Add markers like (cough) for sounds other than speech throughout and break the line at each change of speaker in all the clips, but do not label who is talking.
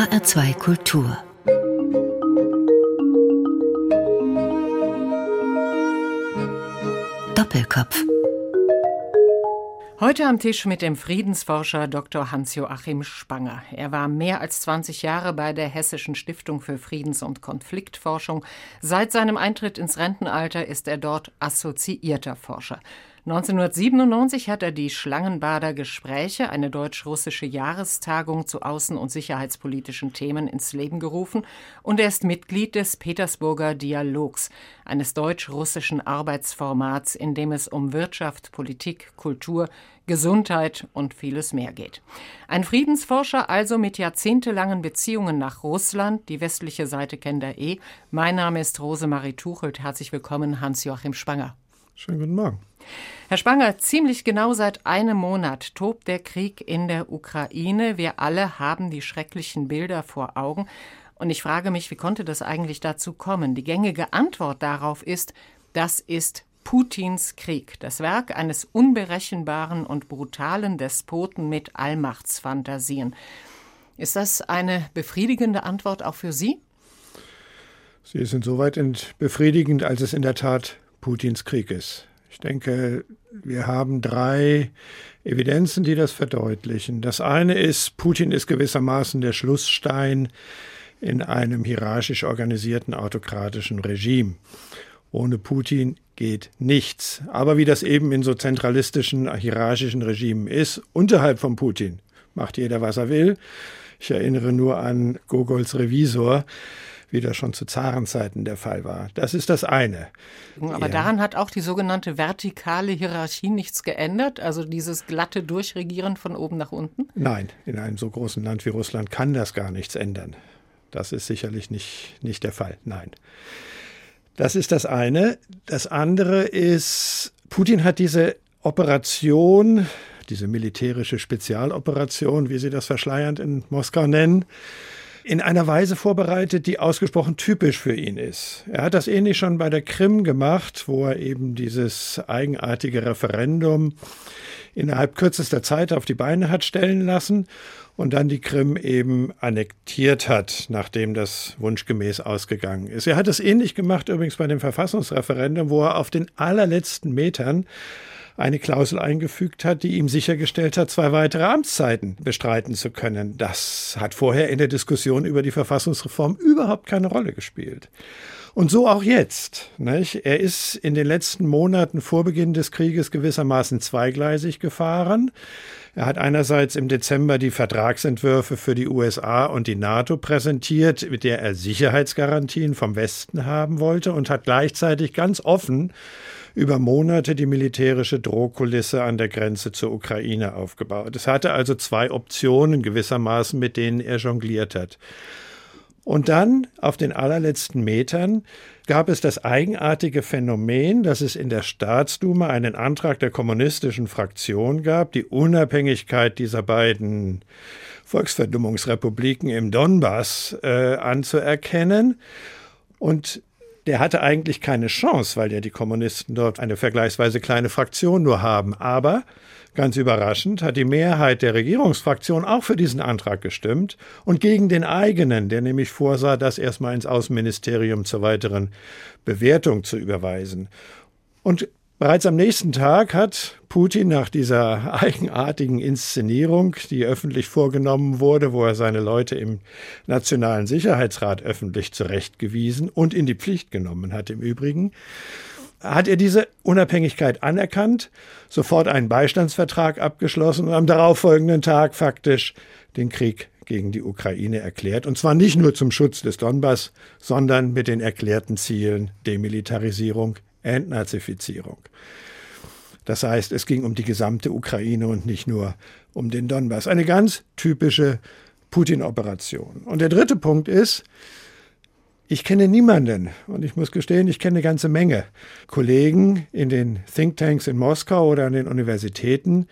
HR2 Kultur Doppelkopf
Heute am Tisch mit dem Friedensforscher Dr. Hans-Joachim Spanger. Er war mehr als 20 Jahre bei der Hessischen Stiftung für Friedens- und Konfliktforschung. Seit seinem Eintritt ins Rentenalter ist er dort assoziierter Forscher. 1997 hat er die Schlangenbader Gespräche, eine deutsch-russische Jahrestagung zu außen- und sicherheitspolitischen Themen, ins Leben gerufen und er ist Mitglied des Petersburger Dialogs, eines deutsch-russischen Arbeitsformats, in dem es um Wirtschaft, Politik, Kultur, Gesundheit und vieles mehr geht. Ein Friedensforscher also mit jahrzehntelangen Beziehungen nach Russland. Die westliche Seite kennt er eh. Mein Name ist Rosemarie Tuchelt. Herzlich willkommen, Hans-Joachim Spanger.
Schönen guten Morgen.
Herr Spanger, ziemlich genau seit einem Monat tobt der Krieg in der Ukraine. Wir alle haben die schrecklichen Bilder vor Augen. Und ich frage mich, wie konnte das eigentlich dazu kommen? Die gängige Antwort darauf ist, das ist Putins Krieg, das Werk eines unberechenbaren und brutalen Despoten mit Allmachtsfantasien. Ist das eine befriedigende Antwort auch für Sie?
Sie ist insoweit befriedigend, als es in der Tat Putins Krieg ist. Ich denke, wir haben drei Evidenzen, die das verdeutlichen. Das eine ist, Putin ist gewissermaßen der Schlussstein in einem hierarchisch organisierten autokratischen Regime. Ohne Putin geht nichts. Aber wie das eben in so zentralistischen, hierarchischen Regimen ist, unterhalb von Putin macht jeder, was er will. Ich erinnere nur an Gogols Revisor, wie das schon zu Zarenzeiten der Fall war. Das ist das eine.
Aber ja. daran hat auch die sogenannte vertikale Hierarchie nichts geändert, also dieses glatte Durchregieren von oben nach unten?
Nein, in einem so großen Land wie Russland kann das gar nichts ändern. Das ist sicherlich nicht, nicht der Fall. Nein. Das ist das eine. Das andere ist, Putin hat diese Operation, diese militärische Spezialoperation, wie sie das verschleiernd in Moskau nennen, in einer Weise vorbereitet, die ausgesprochen typisch für ihn ist. Er hat das ähnlich schon bei der Krim gemacht, wo er eben dieses eigenartige Referendum innerhalb kürzester Zeit auf die Beine hat stellen lassen und dann die Krim eben annektiert hat, nachdem das wunschgemäß ausgegangen ist. Er hat es ähnlich gemacht übrigens bei dem Verfassungsreferendum, wo er auf den allerletzten Metern eine Klausel eingefügt hat, die ihm sichergestellt hat, zwei weitere Amtszeiten bestreiten zu können. Das hat vorher in der Diskussion über die Verfassungsreform überhaupt keine Rolle gespielt. Und so auch jetzt. Nicht? Er ist in den letzten Monaten vor Beginn des Krieges gewissermaßen zweigleisig gefahren. Er hat einerseits im Dezember die Vertragsentwürfe für die USA und die NATO präsentiert, mit der er Sicherheitsgarantien vom Westen haben wollte und hat gleichzeitig ganz offen über Monate die militärische Drohkulisse an der Grenze zur Ukraine aufgebaut. Es hatte also zwei Optionen gewissermaßen, mit denen er jongliert hat. Und dann auf den allerletzten Metern gab es das eigenartige Phänomen, dass es in der Staatsduma einen Antrag der kommunistischen Fraktion gab, die Unabhängigkeit dieser beiden Volksverdummungsrepubliken im Donbass äh, anzuerkennen. Und der hatte eigentlich keine Chance, weil ja die Kommunisten dort eine vergleichsweise kleine Fraktion nur haben. Aber ganz überraschend hat die Mehrheit der Regierungsfraktion auch für diesen Antrag gestimmt und gegen den eigenen, der nämlich vorsah, das erstmal ins Außenministerium zur weiteren Bewertung zu überweisen. Und Bereits am nächsten Tag hat Putin nach dieser eigenartigen Inszenierung, die öffentlich vorgenommen wurde, wo er seine Leute im Nationalen Sicherheitsrat öffentlich zurechtgewiesen und in die Pflicht genommen hat im Übrigen, hat er diese Unabhängigkeit anerkannt, sofort einen Beistandsvertrag abgeschlossen und am darauffolgenden Tag faktisch den Krieg gegen die Ukraine erklärt. Und zwar nicht nur zum Schutz des Donbass, sondern mit den erklärten Zielen Demilitarisierung, Entnazifizierung. Das heißt, es ging um die gesamte Ukraine und nicht nur um den Donbass. Eine ganz typische Putin-Operation. Und der dritte Punkt ist, ich kenne niemanden, und ich muss gestehen, ich kenne eine ganze Menge Kollegen in den Thinktanks in Moskau oder an den Universitäten,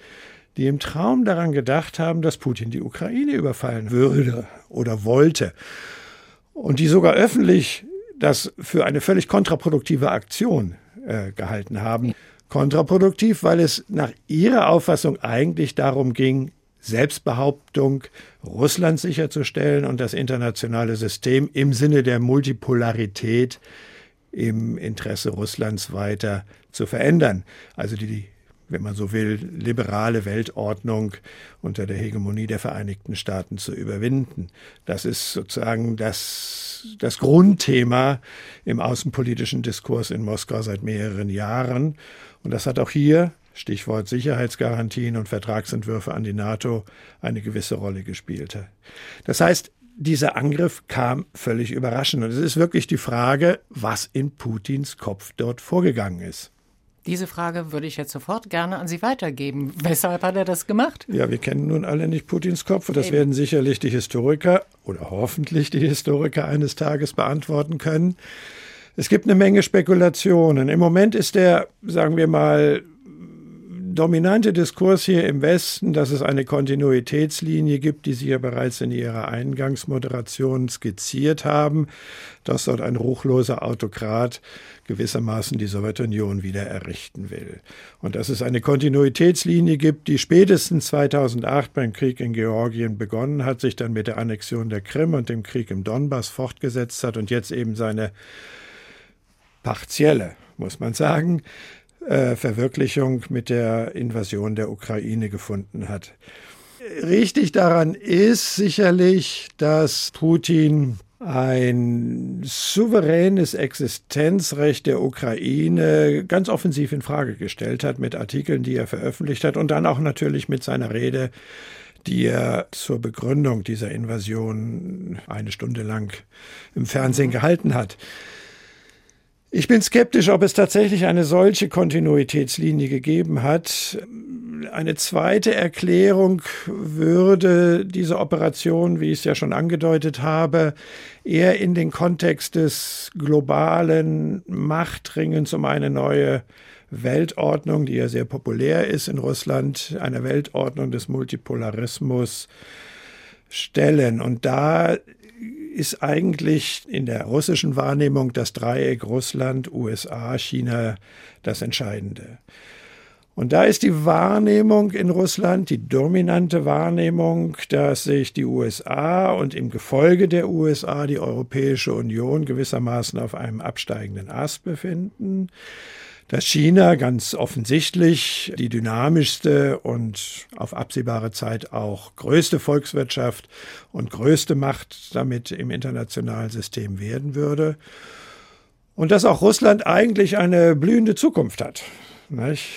die im Traum daran gedacht haben, dass Putin die Ukraine überfallen würde oder wollte. Und die sogar öffentlich das für eine völlig kontraproduktive Aktion äh, gehalten haben. Kontraproduktiv, weil es nach ihrer Auffassung eigentlich darum ging, Selbstbehauptung, Russland sicherzustellen und das internationale System im Sinne der Multipolarität im Interesse Russlands weiter zu verändern. Also die, wenn man so will, liberale Weltordnung unter der Hegemonie der Vereinigten Staaten zu überwinden. Das ist sozusagen das, das Grundthema im außenpolitischen Diskurs in Moskau seit mehreren Jahren. Und das hat auch hier Stichwort Sicherheitsgarantien und Vertragsentwürfe an die NATO eine gewisse Rolle gespielt. Das heißt, dieser Angriff kam völlig überraschend. Und es ist wirklich die Frage, was in Putins Kopf dort vorgegangen ist.
Diese Frage würde ich jetzt sofort gerne an Sie weitergeben. Weshalb hat er das gemacht?
Ja, wir kennen nun alle nicht Putins Kopf. Das Eben. werden sicherlich die Historiker oder hoffentlich die Historiker eines Tages beantworten können. Es gibt eine Menge Spekulationen. Im Moment ist der, sagen wir mal, dominante Diskurs hier im Westen, dass es eine Kontinuitätslinie gibt, die Sie ja bereits in Ihrer Eingangsmoderation skizziert haben, dass dort ein ruchloser Autokrat gewissermaßen die Sowjetunion wieder errichten will. Und dass es eine Kontinuitätslinie gibt, die spätestens 2008 beim Krieg in Georgien begonnen hat, sich dann mit der Annexion der Krim und dem Krieg im Donbass fortgesetzt hat und jetzt eben seine partielle, muss man sagen, äh, Verwirklichung mit der Invasion der Ukraine gefunden hat. Richtig daran ist sicherlich, dass Putin ein souveränes Existenzrecht der Ukraine ganz offensiv in Frage gestellt hat mit Artikeln, die er veröffentlicht hat und dann auch natürlich mit seiner Rede, die er zur Begründung dieser Invasion eine Stunde lang im Fernsehen gehalten hat. Ich bin skeptisch, ob es tatsächlich eine solche Kontinuitätslinie gegeben hat. Eine zweite Erklärung würde diese Operation, wie ich es ja schon angedeutet habe, eher in den Kontext des globalen Machtringens um eine neue Weltordnung, die ja sehr populär ist in Russland, eine Weltordnung des Multipolarismus stellen. Und da ist eigentlich in der russischen Wahrnehmung das Dreieck Russland, USA, China das Entscheidende. Und da ist die Wahrnehmung in Russland, die dominante Wahrnehmung, dass sich die USA und im Gefolge der USA die Europäische Union gewissermaßen auf einem absteigenden Ast befinden dass China ganz offensichtlich die dynamischste und auf absehbare Zeit auch größte Volkswirtschaft und größte Macht damit im internationalen System werden würde. Und dass auch Russland eigentlich eine blühende Zukunft hat.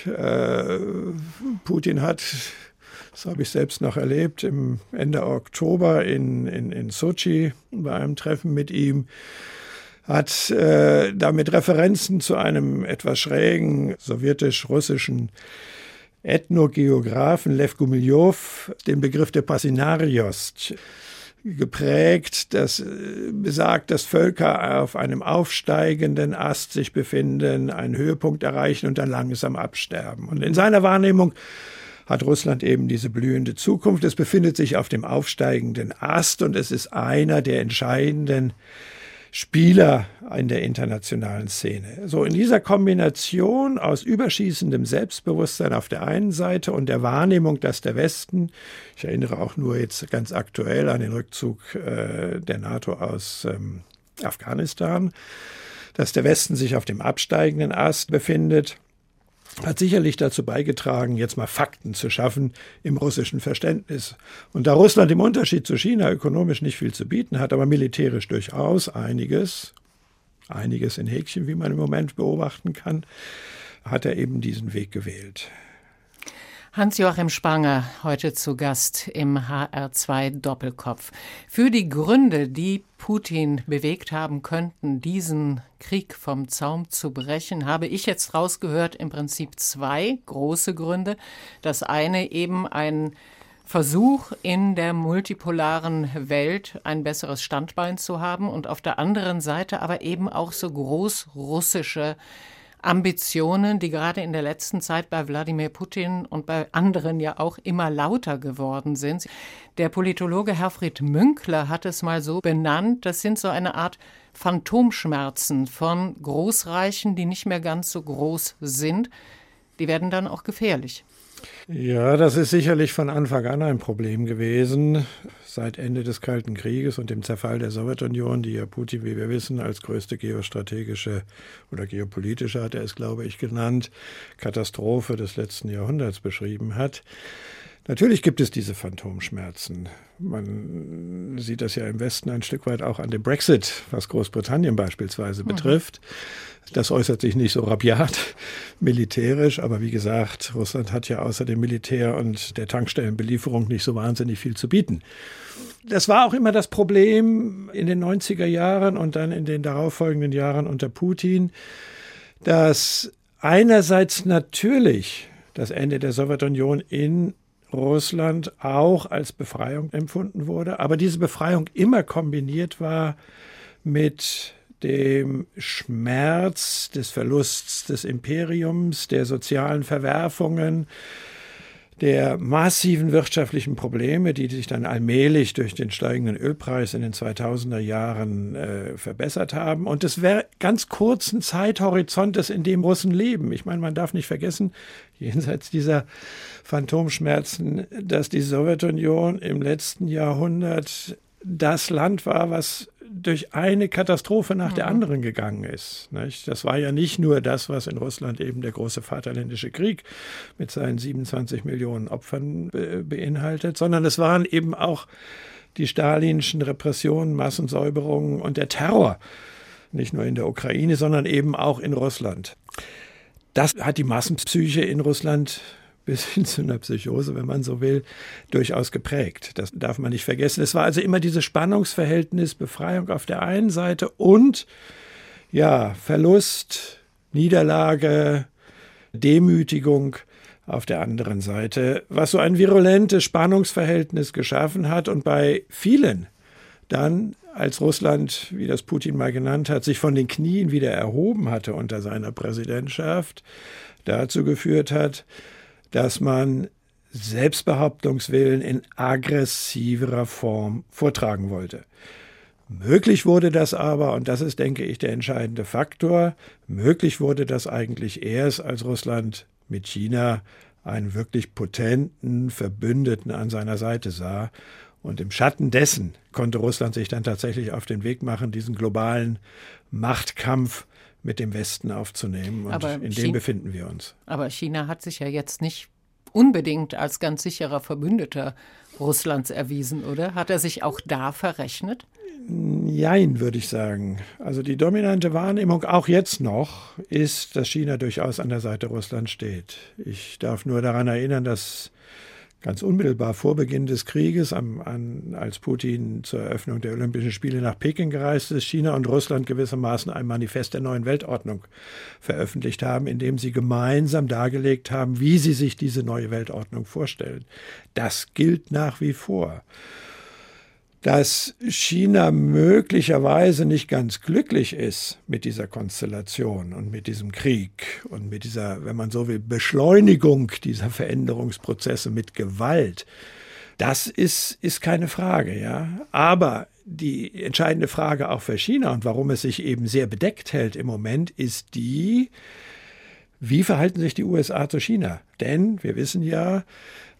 Äh, Putin hat, das habe ich selbst noch erlebt, im Ende Oktober in, in, in Sochi bei einem Treffen mit ihm, hat äh, damit Referenzen zu einem etwas schrägen sowjetisch-russischen Ethnogeographen Lev Gumilyov den Begriff der Passinarios geprägt, das äh, besagt, dass Völker auf einem aufsteigenden Ast sich befinden, einen Höhepunkt erreichen und dann langsam absterben. Und in seiner Wahrnehmung hat Russland eben diese blühende Zukunft. Es befindet sich auf dem aufsteigenden Ast und es ist einer der entscheidenden Spieler in der internationalen Szene. So in dieser Kombination aus überschießendem Selbstbewusstsein auf der einen Seite und der Wahrnehmung, dass der Westen, ich erinnere auch nur jetzt ganz aktuell an den Rückzug äh, der NATO aus ähm, Afghanistan, dass der Westen sich auf dem absteigenden Ast befindet hat sicherlich dazu beigetragen, jetzt mal Fakten zu schaffen im russischen Verständnis. Und da Russland im Unterschied zu China ökonomisch nicht viel zu bieten hat, aber militärisch durchaus einiges, einiges in Häkchen, wie man im Moment beobachten kann, hat er eben diesen Weg gewählt.
Hans-Joachim Spanger, heute zu Gast im HR2 Doppelkopf. Für die Gründe, die Putin bewegt haben könnten, diesen Krieg vom Zaum zu brechen, habe ich jetzt rausgehört im Prinzip zwei große Gründe. Das eine eben ein Versuch in der multipolaren Welt ein besseres Standbein zu haben und auf der anderen Seite aber eben auch so großrussische Ambitionen, die gerade in der letzten Zeit bei Wladimir Putin und bei anderen ja auch immer lauter geworden sind. Der Politologe Herfried Münkler hat es mal so benannt, das sind so eine Art Phantomschmerzen von Großreichen, die nicht mehr ganz so groß sind. Die werden dann auch gefährlich.
Ja, das ist sicherlich von Anfang an ein Problem gewesen. Seit Ende des Kalten Krieges und dem Zerfall der Sowjetunion, die ja Putin, wie wir wissen, als größte geostrategische oder geopolitische, hat er es, glaube ich, genannt, Katastrophe des letzten Jahrhunderts beschrieben hat. Natürlich gibt es diese Phantomschmerzen. Man sieht das ja im Westen ein Stück weit auch an dem Brexit, was Großbritannien beispielsweise mhm. betrifft. Das äußert sich nicht so rabiat (laughs) militärisch, aber wie gesagt, Russland hat ja außer dem Militär und der Tankstellenbelieferung nicht so wahnsinnig viel zu bieten. Das war auch immer das Problem in den 90er Jahren und dann in den darauffolgenden Jahren unter Putin, dass einerseits natürlich das Ende der Sowjetunion in Russland auch als Befreiung empfunden wurde, aber diese Befreiung immer kombiniert war mit dem Schmerz des Verlusts des Imperiums, der sozialen Verwerfungen, der massiven wirtschaftlichen Probleme, die sich dann allmählich durch den steigenden Ölpreis in den 2000er Jahren äh, verbessert haben und des ganz kurzen Zeithorizontes, in dem Russen leben. Ich meine, man darf nicht vergessen, (laughs) jenseits dieser Phantomschmerzen, dass die Sowjetunion im letzten Jahrhundert das Land war, was durch eine Katastrophe nach mhm. der anderen gegangen ist. Nicht? Das war ja nicht nur das, was in Russland eben der große Vaterländische Krieg mit seinen 27 Millionen Opfern be beinhaltet, sondern es waren eben auch die stalinischen Repressionen, Massensäuberungen und der Terror, nicht nur in der Ukraine, sondern eben auch in Russland. Das hat die Massenpsyche in Russland bis (laughs) hin zu einer Psychose, wenn man so will, durchaus geprägt. Das darf man nicht vergessen. Es war also immer dieses Spannungsverhältnis Befreiung auf der einen Seite und ja, Verlust, Niederlage, Demütigung auf der anderen Seite, was so ein virulentes Spannungsverhältnis geschaffen hat und bei vielen dann, als Russland, wie das Putin mal genannt hat, sich von den Knien wieder erhoben hatte unter seiner Präsidentschaft, dazu geführt hat, dass man Selbstbehauptungswillen in aggressiverer Form vortragen wollte. Möglich wurde das aber, und das ist, denke ich, der entscheidende Faktor, möglich wurde das eigentlich erst, als Russland mit China einen wirklich potenten Verbündeten an seiner Seite sah. Und im Schatten dessen konnte Russland sich dann tatsächlich auf den Weg machen, diesen globalen Machtkampf mit dem Westen aufzunehmen. Und aber in dem China, befinden wir uns.
Aber China hat sich ja jetzt nicht unbedingt als ganz sicherer Verbündeter Russlands erwiesen, oder? Hat er sich auch da verrechnet?
Nein, würde ich sagen. Also die dominante Wahrnehmung, auch jetzt noch, ist, dass China durchaus an der Seite Russlands steht. Ich darf nur daran erinnern, dass ganz unmittelbar vor Beginn des Krieges, am, an, als Putin zur Eröffnung der Olympischen Spiele nach Peking gereist ist, China und Russland gewissermaßen ein Manifest der neuen Weltordnung veröffentlicht haben, in dem sie gemeinsam dargelegt haben, wie sie sich diese neue Weltordnung vorstellen. Das gilt nach wie vor dass China möglicherweise nicht ganz glücklich ist mit dieser Konstellation und mit diesem Krieg und mit dieser, wenn man so will, Beschleunigung dieser Veränderungsprozesse mit Gewalt. Das ist, ist keine Frage, ja. Aber die entscheidende Frage auch für China und warum es sich eben sehr bedeckt hält im Moment, ist die, wie verhalten sich die USA zu China? Denn wir wissen ja,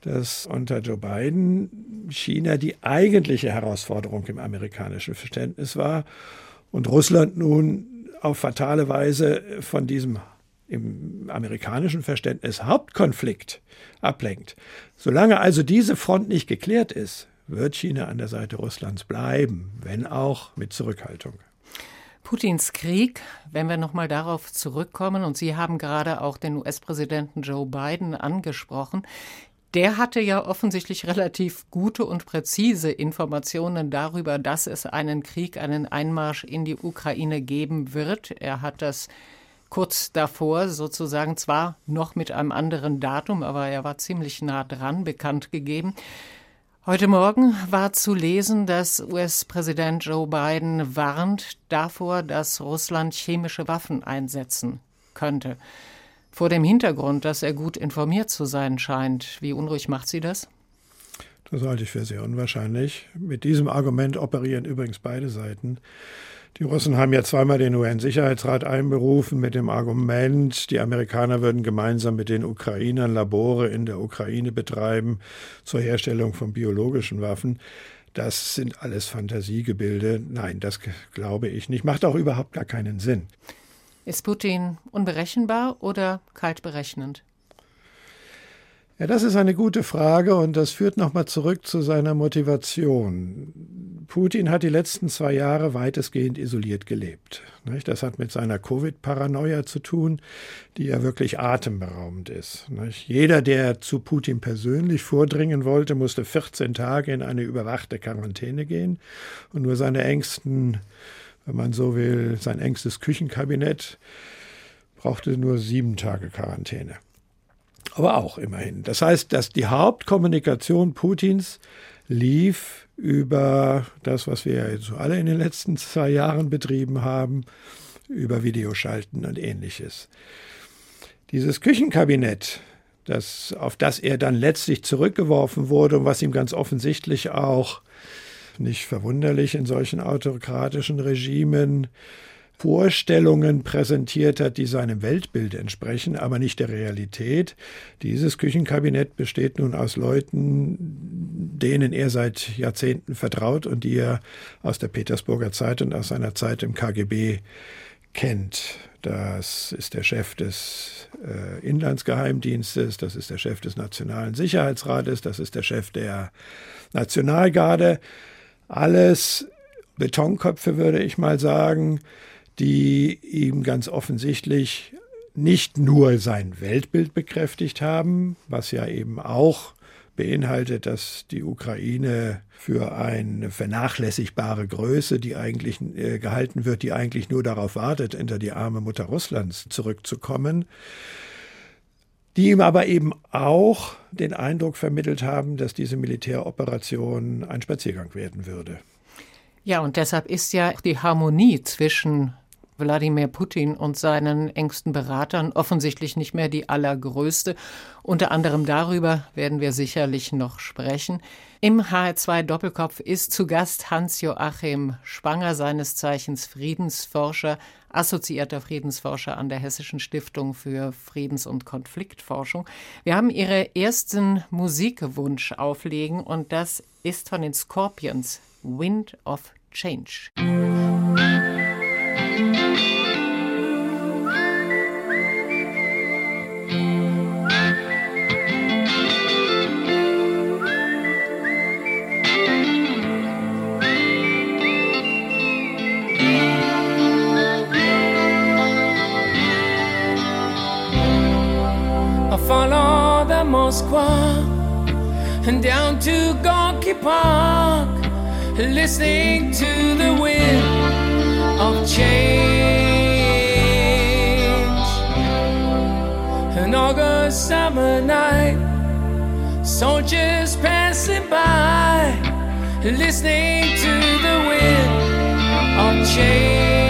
dass unter Joe Biden China die eigentliche Herausforderung im amerikanischen Verständnis war und Russland nun auf fatale Weise von diesem im amerikanischen Verständnis Hauptkonflikt ablenkt. Solange also diese Front nicht geklärt ist, wird China an der Seite Russlands bleiben, wenn auch mit Zurückhaltung.
Putins Krieg, wenn wir nochmal darauf zurückkommen, und Sie haben gerade auch den US-Präsidenten Joe Biden angesprochen, der hatte ja offensichtlich relativ gute und präzise Informationen darüber, dass es einen Krieg, einen Einmarsch in die Ukraine geben wird. Er hat das kurz davor sozusagen zwar noch mit einem anderen Datum, aber er war ziemlich nah dran bekannt gegeben. Heute Morgen war zu lesen, dass US-Präsident Joe Biden warnt davor, dass Russland chemische Waffen einsetzen könnte. Vor dem Hintergrund, dass er gut informiert zu sein scheint, wie unruhig macht Sie das?
Das halte ich für sehr unwahrscheinlich. Mit diesem Argument operieren übrigens beide Seiten. Die Russen haben ja zweimal den UN-Sicherheitsrat einberufen mit dem Argument, die Amerikaner würden gemeinsam mit den Ukrainern Labore in der Ukraine betreiben zur Herstellung von biologischen Waffen. Das sind alles Fantasiegebilde. Nein, das glaube ich nicht. Macht auch überhaupt gar keinen Sinn.
Ist Putin unberechenbar oder kalt berechnend?
Ja, das ist eine gute Frage und das führt nochmal zurück zu seiner Motivation. Putin hat die letzten zwei Jahre weitestgehend isoliert gelebt. Das hat mit seiner Covid-Paranoia zu tun, die ja wirklich atemberaubend ist. Jeder, der zu Putin persönlich vordringen wollte, musste 14 Tage in eine überwachte Quarantäne gehen und nur seine engsten, wenn man so will, sein engstes Küchenkabinett brauchte nur sieben Tage Quarantäne aber auch immerhin. Das heißt, dass die Hauptkommunikation Putins lief über das, was wir jetzt alle in den letzten zwei Jahren betrieben haben, über Videoschalten und ähnliches. Dieses Küchenkabinett, das, auf das er dann letztlich zurückgeworfen wurde und was ihm ganz offensichtlich auch nicht verwunderlich in solchen autokratischen Regimen Vorstellungen präsentiert hat, die seinem Weltbild entsprechen, aber nicht der Realität. Dieses Küchenkabinett besteht nun aus Leuten, denen er seit Jahrzehnten vertraut und die er aus der Petersburger Zeit und aus seiner Zeit im KGB kennt. Das ist der Chef des äh, Inlandsgeheimdienstes, das ist der Chef des Nationalen Sicherheitsrates, das ist der Chef der Nationalgarde. Alles Betonköpfe, würde ich mal sagen, die ihm ganz offensichtlich nicht nur sein Weltbild bekräftigt haben, was ja eben auch beinhaltet, dass die Ukraine für eine vernachlässigbare Größe, die eigentlich äh, gehalten wird, die eigentlich nur darauf wartet, hinter die arme Mutter Russlands zurückzukommen, die ihm aber eben auch den Eindruck vermittelt haben, dass diese Militäroperation ein Spaziergang werden würde.
Ja, und deshalb ist ja die Harmonie zwischen Wladimir Putin und seinen engsten Beratern offensichtlich nicht mehr die allergrößte. Unter anderem darüber werden wir sicherlich noch sprechen. Im HR2 Doppelkopf ist zu Gast Hans-Joachim Spanger, seines Zeichens Friedensforscher, assoziierter Friedensforscher an der Hessischen Stiftung für Friedens- und Konfliktforschung. Wir haben Ihre ersten Musikwunsch auflegen und das ist von den Scorpions, Wind of Change. Moskwa and down to Gorky Park, listening to the wind of change. An August summer night, soldiers passing by, listening to the wind of change.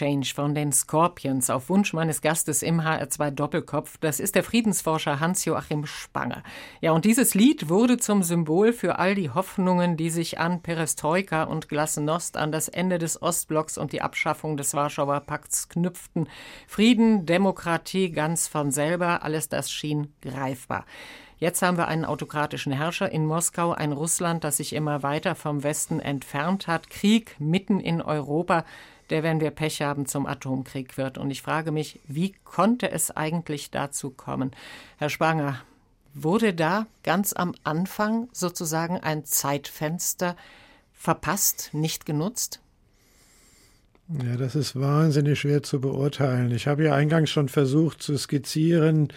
Change von den Scorpions auf Wunsch meines Gastes im HR2 Doppelkopf. Das ist der Friedensforscher Hans-Joachim Spanger. Ja, und dieses Lied wurde zum Symbol für all die Hoffnungen, die sich an Perestroika und Glasnost, an das Ende des Ostblocks und die Abschaffung des Warschauer Pakts knüpften. Frieden, Demokratie ganz von selber, alles das schien greifbar. Jetzt haben wir einen autokratischen Herrscher in Moskau, ein Russland, das sich immer weiter vom Westen entfernt hat, Krieg mitten in Europa, der, wenn wir Pech haben, zum Atomkrieg wird. Und ich frage mich, wie konnte es eigentlich dazu kommen? Herr Spanger, wurde da ganz am Anfang sozusagen ein Zeitfenster verpasst, nicht genutzt?
Ja, das ist wahnsinnig schwer zu beurteilen. Ich habe ja eingangs schon versucht zu skizzieren,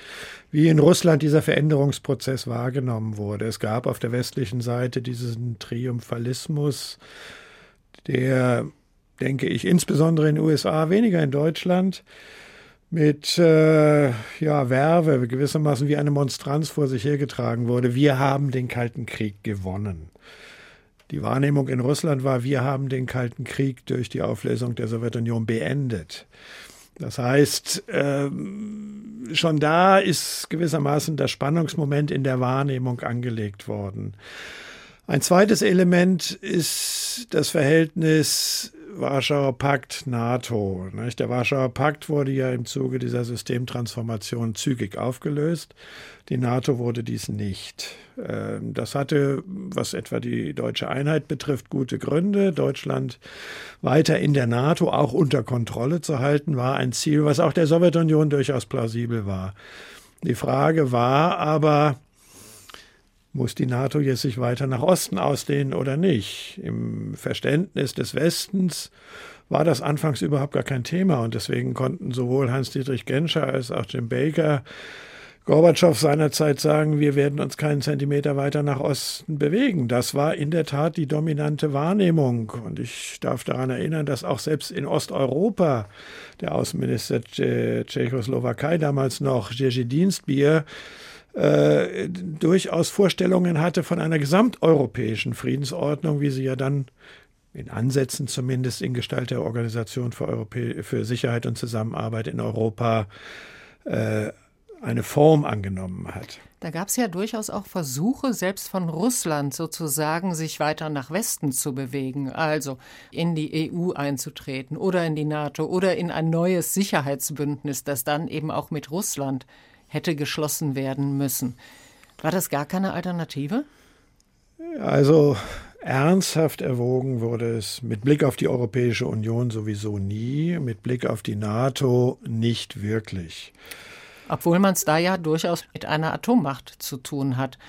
wie in Russland dieser Veränderungsprozess wahrgenommen wurde. Es gab auf der westlichen Seite diesen Triumphalismus, der, denke ich, insbesondere in den USA, weniger in Deutschland, mit äh, ja, Werbe gewissermaßen wie eine Monstranz vor sich hergetragen wurde. Wir haben den Kalten Krieg gewonnen. Die Wahrnehmung in Russland war, wir haben den Kalten Krieg durch die Auflösung der Sowjetunion beendet. Das heißt, ähm, schon da ist gewissermaßen das Spannungsmoment in der Wahrnehmung angelegt worden. Ein zweites Element ist das Verhältnis Warschauer Pakt, NATO. Der Warschauer Pakt wurde ja im Zuge dieser Systemtransformation zügig aufgelöst. Die NATO wurde dies nicht. Ähm, das hatte, was etwa die deutsche Einheit betrifft, gute Gründe. Deutschland weiter in der NATO auch unter Kontrolle zu halten, war ein Ziel, was auch der Sowjetunion durchaus plausibel war. Die Frage war aber, muss die NATO jetzt sich weiter nach Osten ausdehnen oder nicht? Im Verständnis des Westens war das anfangs überhaupt gar kein Thema und deswegen konnten sowohl Hans-Dietrich Genscher als auch Jim Baker Gorbatschow seinerzeit sagen, wir werden uns keinen Zentimeter weiter nach Osten bewegen. Das war in der Tat die dominante Wahrnehmung. Und ich darf daran erinnern, dass auch selbst in Osteuropa der Außenminister Tschechoslowakei damals noch Jerzy Dienstbier äh, durchaus Vorstellungen hatte von einer gesamteuropäischen Friedensordnung, wie sie ja dann in Ansätzen zumindest in Gestalt der Organisation für, Europä für Sicherheit und Zusammenarbeit in Europa äh, eine Form angenommen hat.
Da gab es ja durchaus auch Versuche, selbst von Russland sozusagen, sich weiter nach Westen zu bewegen, also in die EU einzutreten oder in die NATO oder in ein neues Sicherheitsbündnis, das dann eben auch mit Russland hätte geschlossen werden müssen. War das gar keine Alternative?
Also ernsthaft erwogen wurde es mit Blick auf die Europäische Union sowieso nie, mit Blick auf die NATO nicht wirklich.
Obwohl man es da ja durchaus mit einer Atommacht zu tun hat,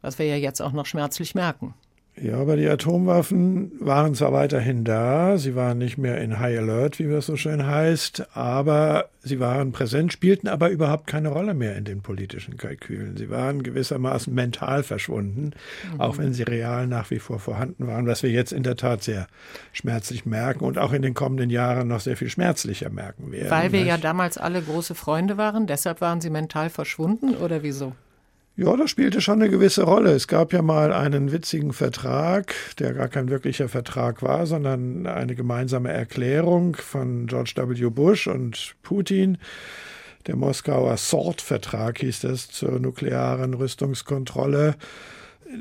was wir ja jetzt auch noch schmerzlich merken.
Ja, aber die Atomwaffen waren zwar weiterhin da, sie waren nicht mehr in High Alert, wie es so schön heißt, aber sie waren präsent, spielten aber überhaupt keine Rolle mehr in den politischen Kalkülen. Sie waren gewissermaßen mental verschwunden, mhm. auch wenn sie real nach wie vor vorhanden waren, was wir jetzt in der Tat sehr schmerzlich merken und auch in den kommenden Jahren noch sehr viel schmerzlicher merken werden.
Weil wir nicht? ja damals alle große Freunde waren, deshalb waren sie mental verschwunden oder wieso?
Ja, das spielte schon eine gewisse Rolle. Es gab ja mal einen witzigen Vertrag, der gar kein wirklicher Vertrag war, sondern eine gemeinsame Erklärung von George W. Bush und Putin. Der Moskauer SWORD-Vertrag hieß das zur nuklearen Rüstungskontrolle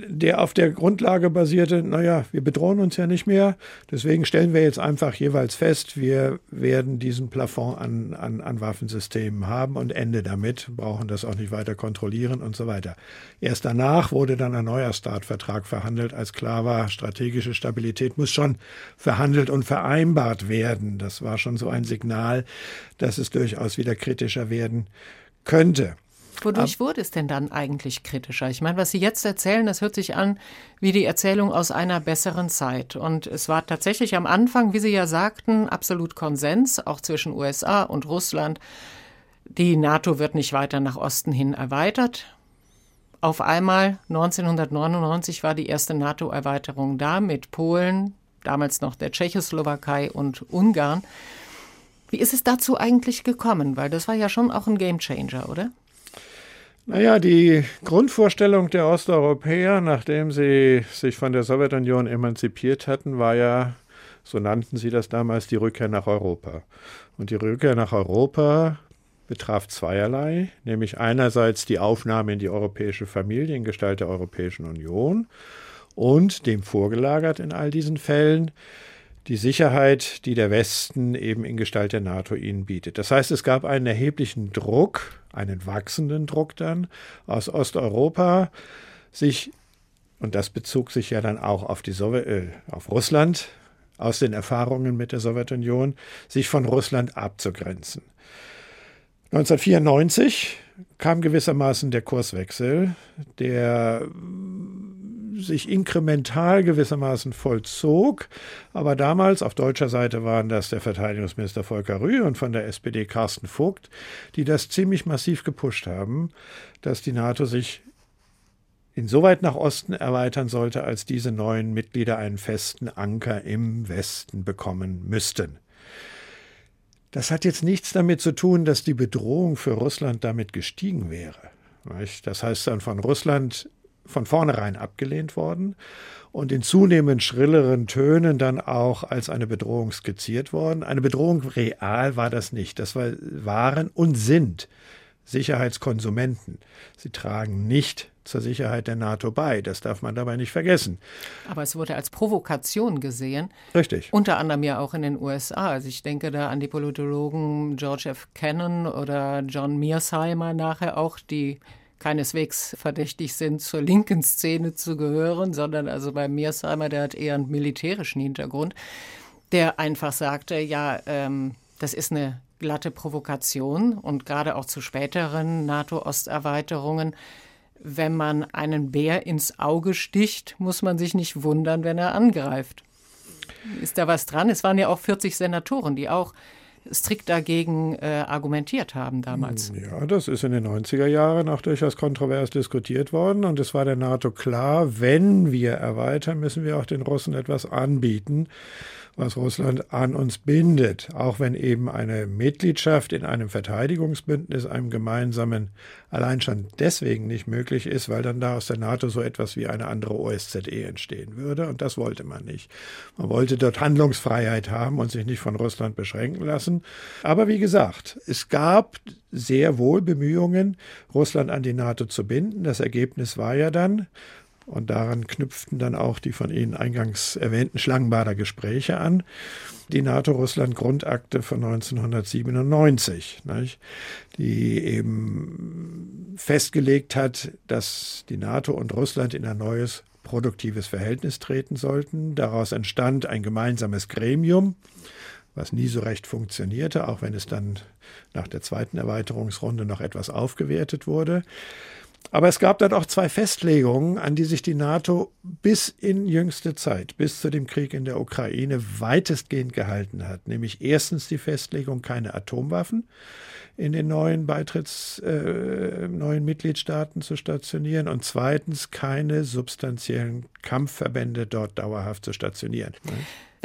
der auf der Grundlage basierte, naja, wir bedrohen uns ja nicht mehr, deswegen stellen wir jetzt einfach jeweils fest, wir werden diesen Plafond an, an, an Waffensystemen haben und Ende damit, brauchen das auch nicht weiter kontrollieren und so weiter. Erst danach wurde dann ein neuer Startvertrag verhandelt, als klar war, strategische Stabilität muss schon verhandelt und vereinbart werden. Das war schon so ein Signal, dass es durchaus wieder kritischer werden könnte.
Wodurch wurde es denn dann eigentlich kritischer? Ich meine, was Sie jetzt erzählen, das hört sich an wie die Erzählung aus einer besseren Zeit. Und es war tatsächlich am Anfang, wie Sie ja sagten, absolut Konsens, auch zwischen USA und Russland. Die NATO wird nicht weiter nach Osten hin erweitert. Auf einmal 1999 war die erste NATO-Erweiterung da mit Polen, damals noch der Tschechoslowakei und Ungarn. Wie ist es dazu eigentlich gekommen? Weil das war ja schon auch ein Gamechanger, oder?
Naja, die Grundvorstellung der Osteuropäer, nachdem sie sich von der Sowjetunion emanzipiert hatten, war ja, So nannten sie das damals die Rückkehr nach Europa. Und die Rückkehr nach Europa betraf zweierlei, nämlich einerseits die Aufnahme in die europäische Familie in Gestalt der Europäischen Union und dem vorgelagert in all diesen Fällen die Sicherheit, die der Westen eben in Gestalt der NATO ihnen bietet. Das heißt, es gab einen erheblichen Druck, einen wachsenden Druck dann aus Osteuropa, sich, und das bezog sich ja dann auch auf, die Sowjet äh, auf Russland, aus den Erfahrungen mit der Sowjetunion, sich von Russland abzugrenzen. 1994 kam gewissermaßen der Kurswechsel, der sich inkremental gewissermaßen vollzog. Aber damals auf deutscher Seite waren das der Verteidigungsminister Volker Rühe und von der SPD Carsten Vogt, die das ziemlich massiv gepusht haben, dass die NATO sich insoweit nach Osten erweitern sollte, als diese neuen Mitglieder einen festen Anker im Westen bekommen müssten. Das hat jetzt nichts damit zu tun, dass die Bedrohung für Russland damit gestiegen wäre. Das heißt dann von Russland von vornherein abgelehnt worden und in zunehmend schrilleren Tönen dann auch als eine Bedrohung skizziert worden. Eine Bedrohung real war das nicht. Das war, waren und sind Sicherheitskonsumenten. Sie tragen nicht zur Sicherheit der NATO bei. Das darf man dabei nicht vergessen.
Aber es wurde als Provokation gesehen.
Richtig.
Unter anderem ja auch in den USA. Also ich denke da an die Politologen George F. Cannon oder John Mearsheimer nachher auch, die keineswegs verdächtig sind, zur linken Szene zu gehören, sondern also bei Mearsheimer, der hat eher einen militärischen Hintergrund, der einfach sagte, ja, ähm, das ist eine glatte Provokation und gerade auch zu späteren NATO-Osterweiterungen. Wenn man einen Bär ins Auge sticht, muss man sich nicht wundern, wenn er angreift. Ist da was dran? Es waren ja auch 40 Senatoren, die auch strikt dagegen äh, argumentiert haben damals.
Ja, das ist in den 90er Jahren auch durchaus kontrovers diskutiert worden und es war der NATO klar, wenn wir erweitern, müssen wir auch den Russen etwas anbieten was Russland an uns bindet, auch wenn eben eine Mitgliedschaft in einem Verteidigungsbündnis, einem gemeinsamen, allein schon deswegen nicht möglich ist, weil dann da aus der NATO so etwas wie eine andere OSZE entstehen würde. Und das wollte man nicht. Man wollte dort Handlungsfreiheit haben und sich nicht von Russland beschränken lassen. Aber wie gesagt, es gab sehr wohl Bemühungen, Russland an die NATO zu binden. Das Ergebnis war ja dann, und daran knüpften dann auch die von Ihnen eingangs erwähnten Schlangenbader Gespräche an. Die NATO-Russland-Grundakte von 1997, nicht? die eben festgelegt hat, dass die NATO und Russland in ein neues produktives Verhältnis treten sollten. Daraus entstand ein gemeinsames Gremium, was nie so recht funktionierte, auch wenn es dann nach der zweiten Erweiterungsrunde noch etwas aufgewertet wurde. Aber es gab dann auch zwei Festlegungen, an die sich die NATO bis in jüngste Zeit, bis zu dem Krieg in der Ukraine, weitestgehend gehalten hat. Nämlich erstens die Festlegung, keine Atomwaffen in den neuen Beitritts, äh, neuen Mitgliedstaaten zu stationieren und zweitens keine substanziellen Kampfverbände dort dauerhaft zu stationieren.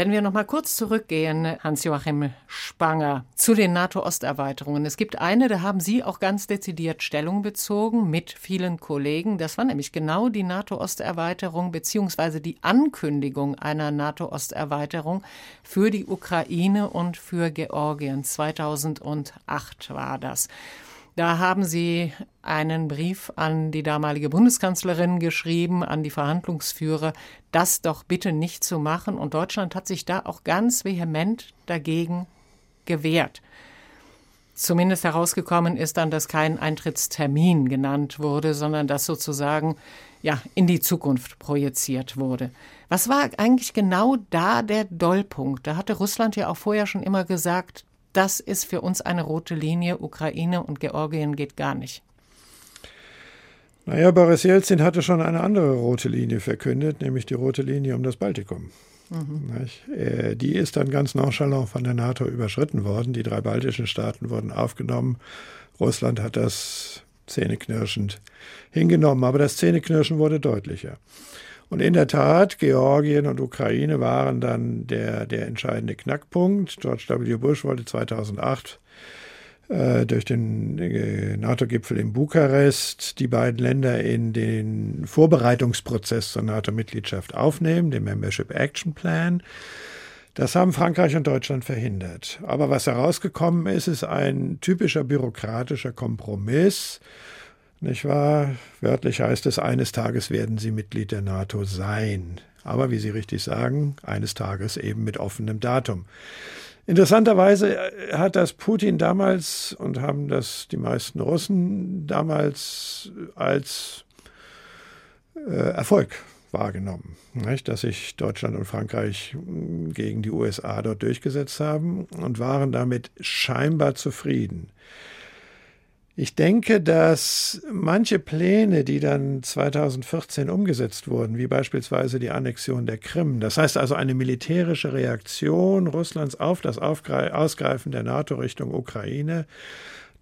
Wenn wir noch mal kurz zurückgehen, Hans-Joachim Spanger, zu den NATO-Osterweiterungen. Es gibt eine, da haben Sie auch ganz dezidiert Stellung bezogen mit vielen Kollegen. Das war nämlich genau die NATO-Osterweiterung beziehungsweise die Ankündigung einer NATO-Osterweiterung für die Ukraine und für Georgien. 2008 war das. Da haben Sie einen Brief an die damalige Bundeskanzlerin geschrieben, an die Verhandlungsführer, das doch bitte nicht zu machen. Und Deutschland hat sich da auch ganz vehement dagegen gewehrt. Zumindest herausgekommen ist dann, dass kein Eintrittstermin genannt wurde, sondern dass sozusagen ja in die Zukunft projiziert wurde. Was war eigentlich genau da der Dollpunkt? Da hatte Russland ja auch vorher schon immer gesagt, das ist für uns eine rote Linie. Ukraine und Georgien geht gar nicht.
Naja, Boris Jelzin hatte schon eine andere rote Linie verkündet, nämlich die rote Linie um das Baltikum. Mhm. Äh, die ist dann ganz nonchalant von der NATO überschritten worden. Die drei baltischen Staaten wurden aufgenommen. Russland hat das zähneknirschend hingenommen, aber das Zähneknirschen wurde deutlicher. Und in der Tat, Georgien und Ukraine waren dann der, der entscheidende Knackpunkt. George W. Bush wollte 2008 äh, durch den äh, NATO-Gipfel in Bukarest die beiden Länder in den Vorbereitungsprozess zur NATO-Mitgliedschaft aufnehmen, den Membership Action Plan. Das haben Frankreich und Deutschland verhindert. Aber was herausgekommen ist, ist ein typischer bürokratischer Kompromiss. Nicht wahr? Wörtlich heißt es, eines Tages werden sie Mitglied der NATO sein. Aber wie Sie richtig sagen, eines Tages eben mit offenem Datum. Interessanterweise hat das Putin damals und haben das die meisten Russen damals als äh, Erfolg wahrgenommen, nicht? dass sich Deutschland und Frankreich hm, gegen die USA dort durchgesetzt haben und waren damit scheinbar zufrieden. Ich denke, dass manche Pläne, die dann 2014 umgesetzt wurden, wie beispielsweise die Annexion der Krim, das heißt also eine militärische Reaktion Russlands auf das Ausgreifen der NATO Richtung Ukraine,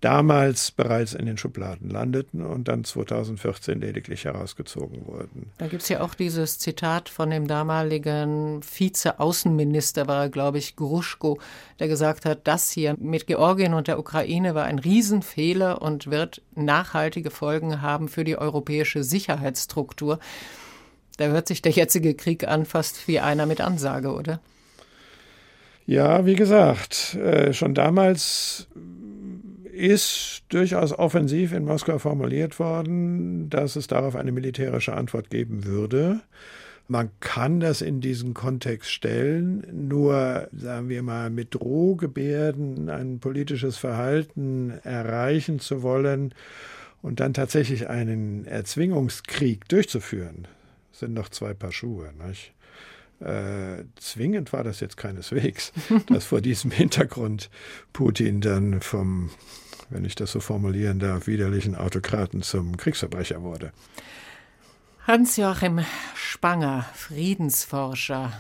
damals bereits in den Schubladen landeten und dann 2014 lediglich herausgezogen wurden.
Da gibt es ja auch dieses Zitat von dem damaligen Vize-Außenminister, war er, glaube ich, Gruschko, der gesagt hat, das hier mit Georgien und der Ukraine war ein Riesenfehler und wird nachhaltige Folgen haben für die europäische Sicherheitsstruktur. Da hört sich der jetzige Krieg an fast wie einer mit Ansage, oder?
Ja, wie gesagt, äh, schon damals ist durchaus offensiv in Moskau formuliert worden, dass es darauf eine militärische Antwort geben würde. Man kann das in diesen Kontext stellen, nur, sagen wir mal, mit Drohgebärden ein politisches Verhalten erreichen zu wollen und dann tatsächlich einen Erzwingungskrieg durchzuführen, sind noch zwei Paar Schuhe. Nicht? Äh, zwingend war das jetzt keineswegs, (laughs) dass vor diesem Hintergrund Putin dann vom wenn ich das so formulieren darf, widerlichen Autokraten zum Kriegsverbrecher wurde.
Hans-Joachim Spanger, Friedensforscher,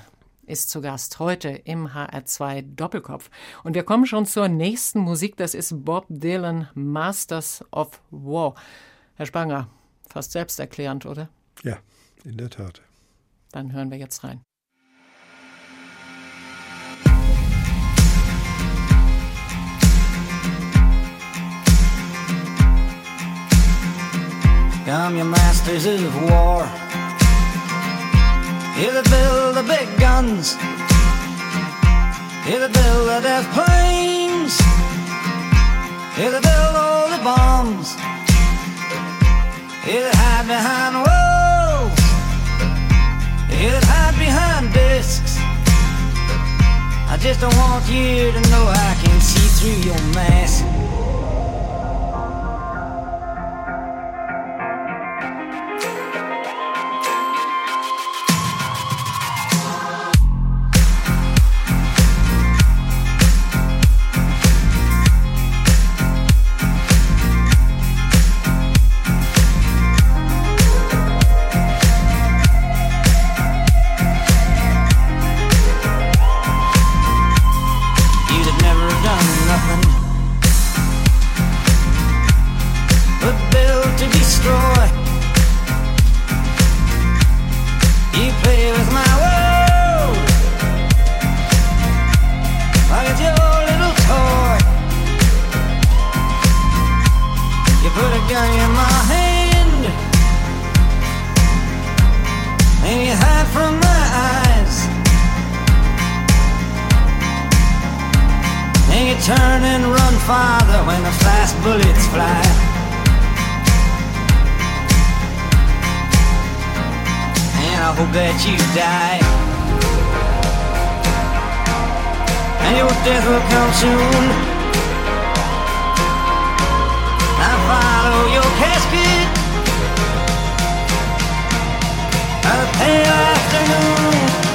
ist zu Gast heute im HR2 Doppelkopf. Und wir kommen schon zur nächsten Musik, das ist Bob Dylan, Masters of War. Herr Spanger, fast selbsterklärend, oder?
Ja, in der Tat.
Dann hören wir jetzt rein. Come, your masters of war. Here that build the big guns. Here that build the death planes. Here that build all the bombs. Here that hide behind walls. Here that hide behind discs. I just don't want you to know I can see through your mask.
turn and run farther when the fast bullets fly. And I hope that you
die.
And your death will come soon. I follow your casket. a pale afternoon.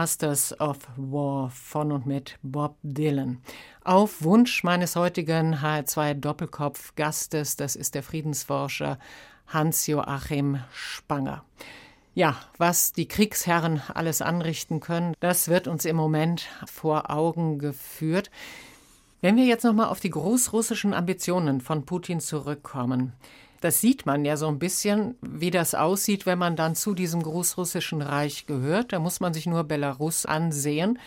Masters of War von und mit Bob Dylan. Auf Wunsch meines heutigen HR2 Doppelkopf Gastes, das ist der Friedensforscher Hans-Joachim Spanger. Ja, was die Kriegsherren alles anrichten können, das wird uns im Moment vor Augen geführt. Wenn wir jetzt nochmal auf die großrussischen Ambitionen von Putin zurückkommen, das sieht man ja so ein bisschen, wie das aussieht, wenn man dann zu diesem Großrussischen Reich gehört. Da muss man sich nur Belarus ansehen.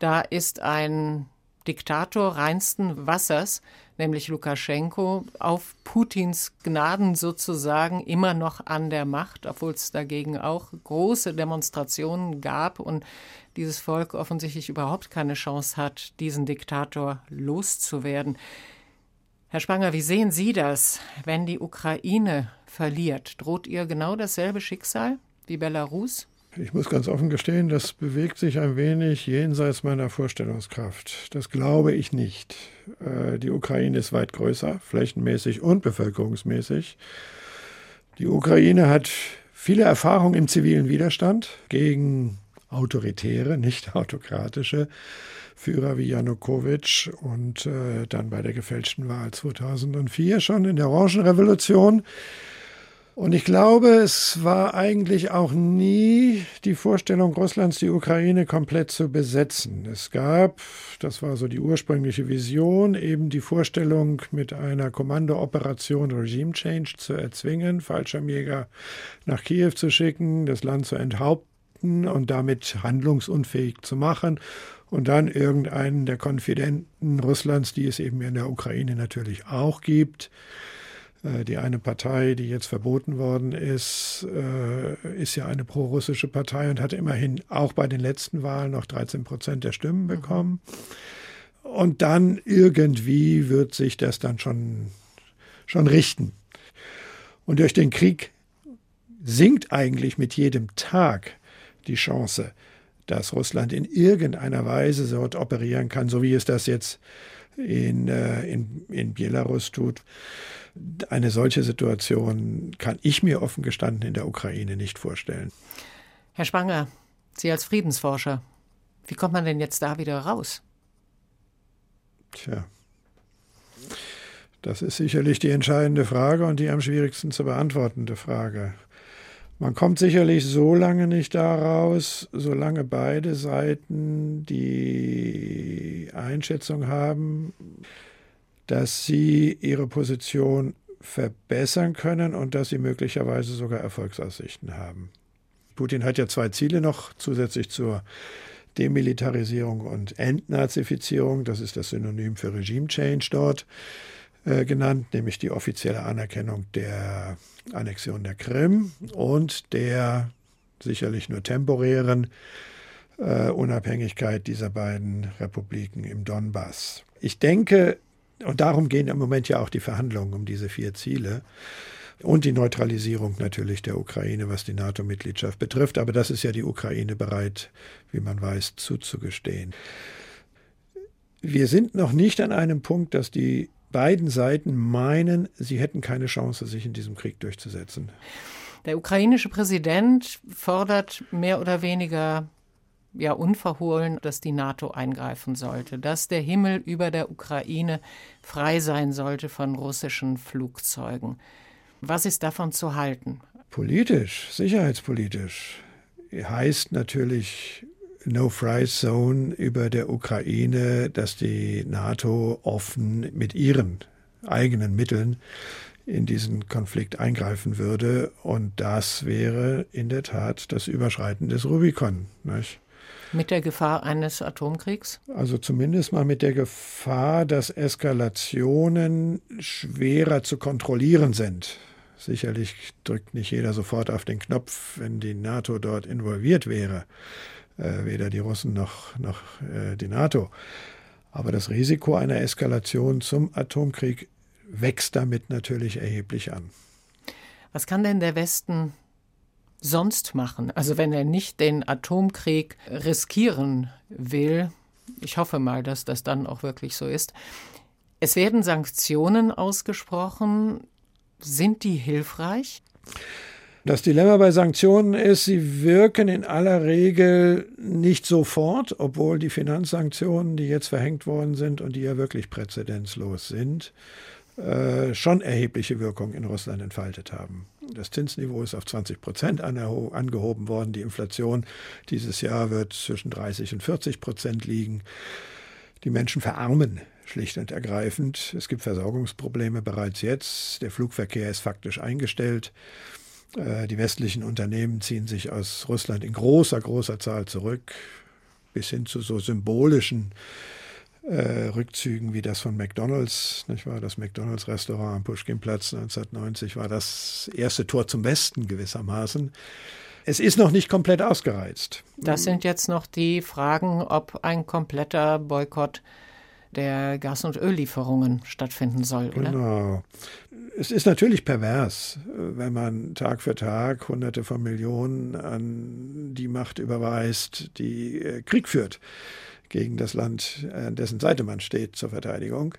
Da ist ein Diktator reinsten Wassers, nämlich Lukaschenko, auf Putins Gnaden sozusagen immer noch an der Macht, obwohl es dagegen auch große Demonstrationen gab und dieses Volk offensichtlich überhaupt keine Chance hat, diesen Diktator loszuwerden. Herr Spanger, wie sehen Sie das, wenn die Ukraine verliert? Droht ihr genau dasselbe Schicksal wie Belarus?
Ich muss ganz offen gestehen, das bewegt sich ein wenig jenseits meiner Vorstellungskraft. Das glaube ich nicht. Äh, die Ukraine ist weit größer, flächenmäßig und bevölkerungsmäßig. Die Ukraine hat viele Erfahrungen im zivilen Widerstand gegen autoritäre, nicht autokratische Führer wie Janukowitsch und äh, dann bei der gefälschten Wahl 2004 schon in der Orangenrevolution. Und ich glaube, es war eigentlich auch nie die Vorstellung Russlands, die Ukraine komplett zu besetzen. Es gab, das war so die ursprüngliche Vision, eben die Vorstellung, mit einer Kommandooperation Regime Change zu erzwingen, Fallschirmjäger nach Kiew zu schicken, das Land zu enthaupten und damit handlungsunfähig zu machen und dann irgendeinen der Konfidenten Russlands, die es eben in der Ukraine natürlich auch gibt. Äh, die eine Partei, die jetzt verboten worden ist, äh, ist ja eine prorussische Partei und hat immerhin auch bei den letzten Wahlen noch 13 Prozent der Stimmen mhm. bekommen. Und dann irgendwie wird sich das dann schon, schon richten. Und durch den Krieg sinkt eigentlich mit jedem Tag die Chance, dass Russland in irgendeiner Weise dort operieren kann, so wie es das jetzt in, äh, in, in Belarus tut. Eine solche Situation kann ich mir offen gestanden in der Ukraine nicht vorstellen.
Herr Spanger, Sie als Friedensforscher, wie kommt man denn jetzt da wieder raus?
Tja, das ist sicherlich die entscheidende Frage und die am schwierigsten zu beantwortende Frage. Man kommt sicherlich so lange nicht daraus, solange beide Seiten die Einschätzung haben, dass sie ihre Position verbessern können und dass sie möglicherweise sogar Erfolgsaussichten haben. Putin hat ja zwei Ziele noch zusätzlich zur Demilitarisierung und Entnazifizierung. Das ist das Synonym für Regime Change dort. Äh, genannt, nämlich die offizielle Anerkennung der Annexion der Krim und der sicherlich nur temporären äh, Unabhängigkeit dieser beiden Republiken im Donbass. Ich denke, und darum gehen im Moment ja auch die Verhandlungen um diese vier Ziele und die Neutralisierung natürlich der Ukraine, was die NATO-Mitgliedschaft betrifft. Aber das ist ja die Ukraine bereit, wie man weiß, zuzugestehen. Wir sind noch nicht an einem Punkt, dass die beiden Seiten meinen, sie hätten keine Chance, sich in diesem Krieg durchzusetzen.
Der ukrainische Präsident fordert mehr oder weniger ja unverhohlen, dass die NATO eingreifen sollte, dass der Himmel über der Ukraine frei sein sollte von russischen Flugzeugen. Was ist davon zu halten?
Politisch, sicherheitspolitisch heißt natürlich No-Fry-Zone über der Ukraine, dass die NATO offen mit ihren eigenen Mitteln in diesen Konflikt eingreifen würde. Und das wäre in der Tat das Überschreiten des Rubikon. Nicht?
Mit der Gefahr eines Atomkriegs?
Also zumindest mal mit der Gefahr, dass Eskalationen schwerer zu kontrollieren sind. Sicherlich drückt nicht jeder sofort auf den Knopf, wenn die NATO dort involviert wäre äh, weder die Russen noch, noch äh, die NATO. Aber das Risiko einer Eskalation zum Atomkrieg wächst damit natürlich erheblich an.
Was kann denn der Westen sonst machen? Also wenn er nicht den Atomkrieg riskieren will, ich hoffe mal, dass das dann auch wirklich so ist. Es werden Sanktionen ausgesprochen. Sind die hilfreich?
Das Dilemma bei Sanktionen ist, sie wirken in aller Regel nicht sofort, obwohl die Finanzsanktionen, die jetzt verhängt worden sind und die ja wirklich präzedenzlos sind, äh, schon erhebliche Wirkung in Russland entfaltet haben. Das Zinsniveau ist auf 20 Prozent angehoben worden. Die Inflation dieses Jahr wird zwischen 30 und 40 Prozent liegen. Die Menschen verarmen schlicht und ergreifend. Es gibt Versorgungsprobleme bereits jetzt. Der Flugverkehr ist faktisch eingestellt. Äh, die westlichen Unternehmen ziehen sich aus Russland in großer, großer Zahl zurück, bis hin zu so symbolischen äh, Rückzügen wie das von McDonalds, nicht wahr? Das McDonalds-Restaurant am Pushkinplatz 1990 war das erste Tor zum Westen gewissermaßen. Es ist noch nicht komplett ausgereizt.
Das sind jetzt noch die Fragen, ob ein kompletter Boykott der Gas- und Öllieferungen stattfinden soll, oder?
Genau. Es ist natürlich pervers, wenn man Tag für Tag Hunderte von Millionen an die Macht überweist, die äh, Krieg führt gegen das Land, an dessen Seite man steht zur Verteidigung.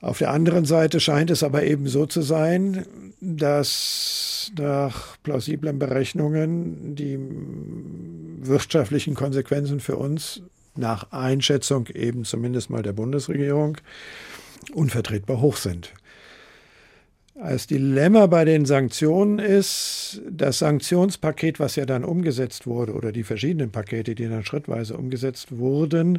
Auf der anderen Seite scheint es aber eben so zu sein, dass nach plausiblen Berechnungen die wirtschaftlichen Konsequenzen für uns nach Einschätzung eben zumindest mal der Bundesregierung unvertretbar hoch sind. Als Dilemma bei den Sanktionen ist, das Sanktionspaket, was ja dann umgesetzt wurde, oder die verschiedenen Pakete, die dann schrittweise umgesetzt wurden,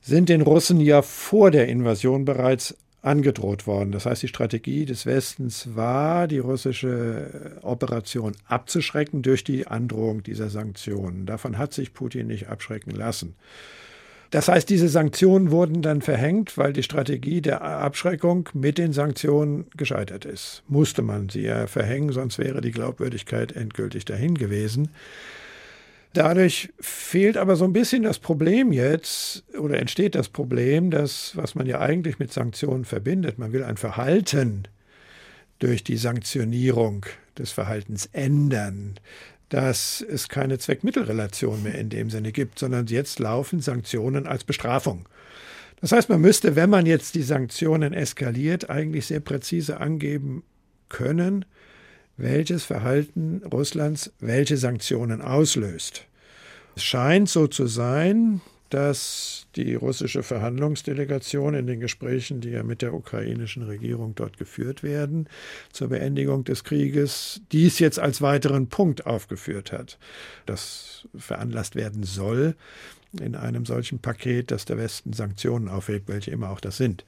sind den Russen ja vor der Invasion bereits angedroht worden. Das heißt, die Strategie des Westens war, die russische Operation abzuschrecken durch die Androhung dieser Sanktionen. Davon hat sich Putin nicht abschrecken lassen. Das heißt, diese Sanktionen wurden dann verhängt, weil die Strategie der Abschreckung mit den Sanktionen gescheitert ist. Musste man sie ja verhängen, sonst wäre die Glaubwürdigkeit endgültig dahin gewesen. Dadurch fehlt aber so ein bisschen das Problem jetzt oder entsteht das Problem, dass was man ja eigentlich mit Sanktionen verbindet, man will ein Verhalten durch die Sanktionierung des Verhaltens ändern dass es keine Zweckmittelrelation mehr in dem Sinne gibt, sondern jetzt laufen Sanktionen als Bestrafung. Das heißt, man müsste, wenn man jetzt die Sanktionen eskaliert, eigentlich sehr präzise angeben können, welches Verhalten Russlands welche Sanktionen auslöst. Es scheint so zu sein, dass die russische Verhandlungsdelegation in den Gesprächen, die ja mit der ukrainischen Regierung dort geführt werden, zur Beendigung des Krieges, dies jetzt als weiteren Punkt aufgeführt hat, das veranlasst werden soll in einem solchen Paket, dass der Westen Sanktionen aufhebt, welche immer auch das sind.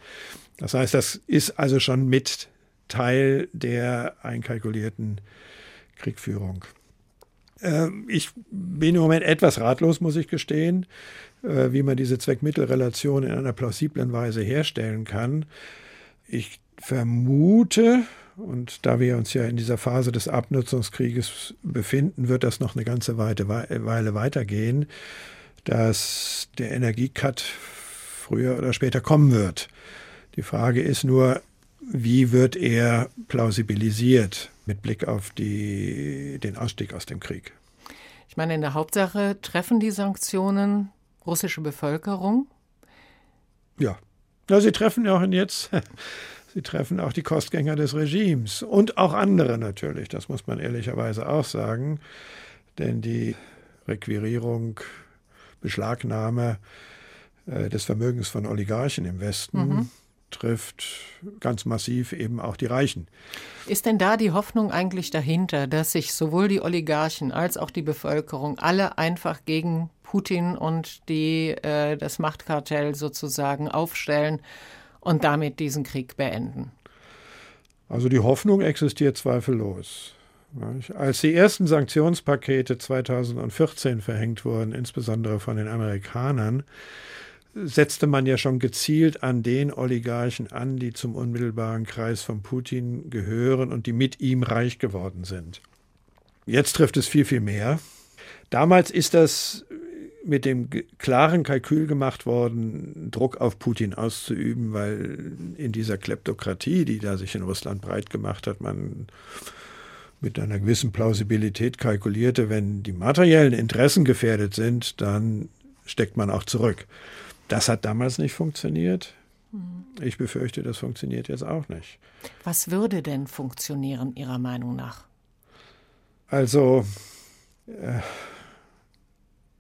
Das heißt, das ist also schon mit Teil der einkalkulierten Kriegführung. Ähm, ich bin im Moment etwas ratlos, muss ich gestehen. Äh, wie man diese Zweckmittelrelation in einer plausiblen Weise herstellen kann. Ich vermute, und da wir uns ja in dieser Phase des Abnutzungskrieges befinden, wird das noch eine ganze Weile weitergehen, dass der Energiecut früher oder später kommen wird. Die Frage ist nur, wie wird er plausibilisiert mit Blick auf die, den Ausstieg aus dem Krieg?
Ich meine, in der Hauptsache treffen die Sanktionen russische Bevölkerung?
Ja. ja sie treffen ja auch jetzt, (laughs) sie treffen auch die Kostgänger des Regimes und auch andere natürlich, das muss man ehrlicherweise auch sagen. Denn die Requirierung, Beschlagnahme äh, des Vermögens von Oligarchen im Westen mhm trifft ganz massiv eben auch die Reichen.
Ist denn da die Hoffnung eigentlich dahinter, dass sich sowohl die Oligarchen als auch die Bevölkerung alle einfach gegen Putin und die, äh, das Machtkartell sozusagen aufstellen und damit diesen Krieg beenden?
Also die Hoffnung existiert zweifellos. Als die ersten Sanktionspakete 2014 verhängt wurden, insbesondere von den Amerikanern, setzte man ja schon gezielt an den Oligarchen an, die zum unmittelbaren Kreis von Putin gehören und die mit ihm reich geworden sind. Jetzt trifft es viel, viel mehr. Damals ist das mit dem klaren Kalkül gemacht worden, Druck auf Putin auszuüben, weil in dieser Kleptokratie, die da sich in Russland breit gemacht hat, man mit einer gewissen Plausibilität kalkulierte, wenn die materiellen Interessen gefährdet sind, dann steckt man auch zurück. Das hat damals nicht funktioniert. Mhm. Ich befürchte, das funktioniert jetzt auch nicht.
Was würde denn funktionieren Ihrer Meinung nach?
Also, äh,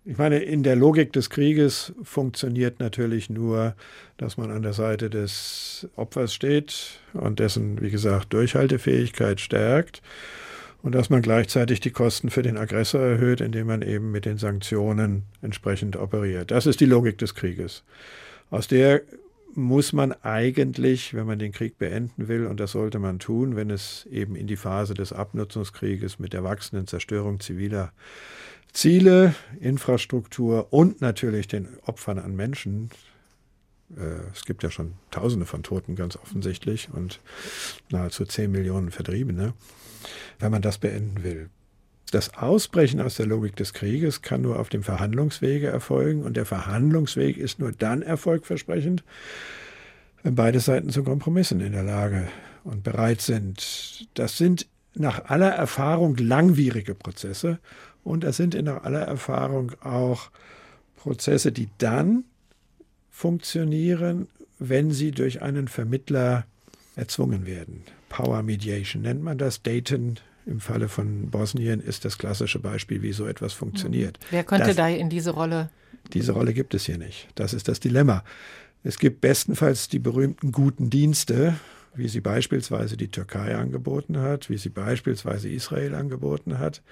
ich meine, in der Logik des Krieges funktioniert natürlich nur, dass man an der Seite des Opfers steht und dessen, wie gesagt, Durchhaltefähigkeit stärkt und dass man gleichzeitig die Kosten für den Aggressor erhöht, indem man eben mit den Sanktionen entsprechend operiert. Das ist die Logik des Krieges. Aus der muss man eigentlich, wenn man den Krieg beenden will, und das sollte man tun, wenn es eben in die Phase des Abnutzungskrieges mit der wachsenden Zerstörung ziviler Ziele, Infrastruktur und natürlich den Opfern an Menschen. Äh, es gibt ja schon Tausende von Toten ganz offensichtlich und nahezu 10 Millionen Vertriebene, wenn man das beenden will. Das Ausbrechen aus der Logik des Krieges kann nur auf dem Verhandlungswege erfolgen und der Verhandlungsweg ist nur dann erfolgversprechend, wenn beide Seiten zu Kompromissen in der Lage und bereit sind. Das sind nach aller Erfahrung langwierige Prozesse und das sind nach aller Erfahrung auch Prozesse, die dann funktionieren, wenn sie durch einen Vermittler erzwungen werden. Power Mediation nennt man das. Dayton im Falle von Bosnien ist das klassische Beispiel, wie so etwas funktioniert.
Mhm. Wer könnte das, da in diese Rolle?
Diese Rolle gibt es hier nicht. Das ist das Dilemma. Es gibt bestenfalls die berühmten guten Dienste, wie sie beispielsweise die Türkei angeboten hat, wie sie beispielsweise Israel angeboten hat,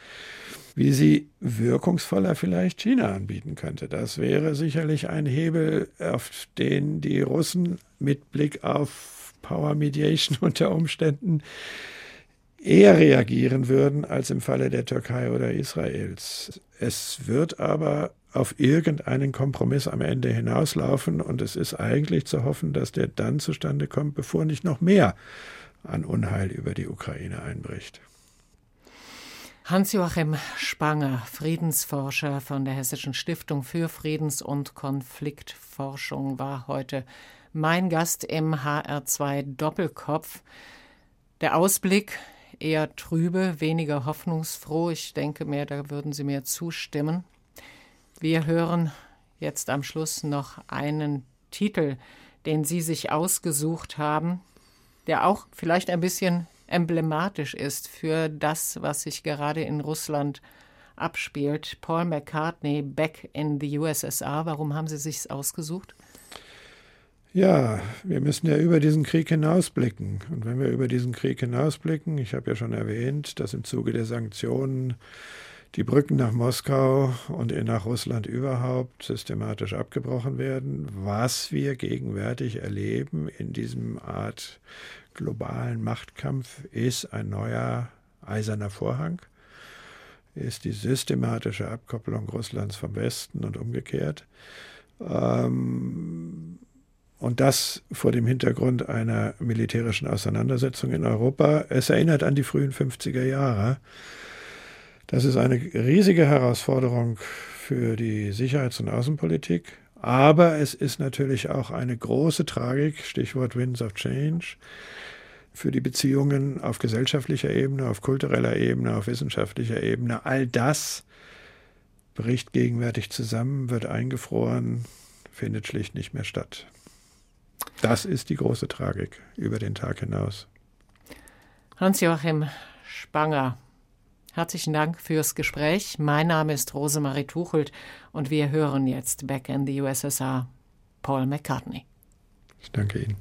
wie sie wirkungsvoller vielleicht China anbieten könnte. Das wäre sicherlich ein Hebel, auf den die Russen mit Blick auf Power Mediation (laughs) unter Umständen eher reagieren würden als im Falle der Türkei oder Israels. Es wird aber auf irgendeinen Kompromiss am Ende hinauslaufen und es ist eigentlich zu hoffen, dass der dann zustande kommt, bevor nicht noch mehr an Unheil über die Ukraine einbricht.
Hans-Joachim Spanger, Friedensforscher von der Hessischen Stiftung für Friedens- und Konfliktforschung, war heute mein Gast im HR2 Doppelkopf. Der Ausblick eher trübe, weniger hoffnungsfroh. Ich denke mir, da würden Sie mir zustimmen. Wir hören jetzt am Schluss noch einen Titel, den Sie sich ausgesucht haben, der auch vielleicht ein bisschen emblematisch ist für das, was sich gerade in Russland abspielt. Paul McCartney, Back in the USSR. Warum haben Sie sich ausgesucht?
Ja, wir müssen ja über diesen Krieg hinausblicken. Und wenn wir über diesen Krieg hinausblicken, ich habe ja schon erwähnt, dass im Zuge der Sanktionen die Brücken nach Moskau und nach Russland überhaupt systematisch abgebrochen werden, was wir gegenwärtig erleben in diesem Art globalen Machtkampf, ist ein neuer eiserner Vorhang, ist die systematische Abkopplung Russlands vom Westen und umgekehrt. Ähm, und das vor dem Hintergrund einer militärischen Auseinandersetzung in Europa. Es erinnert an die frühen 50er Jahre. Das ist eine riesige Herausforderung für die Sicherheits- und Außenpolitik. Aber es ist natürlich auch eine große Tragik, Stichwort Winds of Change, für die Beziehungen auf gesellschaftlicher Ebene, auf kultureller Ebene, auf wissenschaftlicher Ebene. All das bricht gegenwärtig zusammen, wird eingefroren, findet schlicht nicht mehr statt. Das ist die große Tragik über den Tag hinaus.
Hans-Joachim Spanger, herzlichen Dank fürs Gespräch. Mein Name ist Rosemarie Tuchelt und wir hören jetzt Back in the USSR Paul McCartney.
Ich danke Ihnen.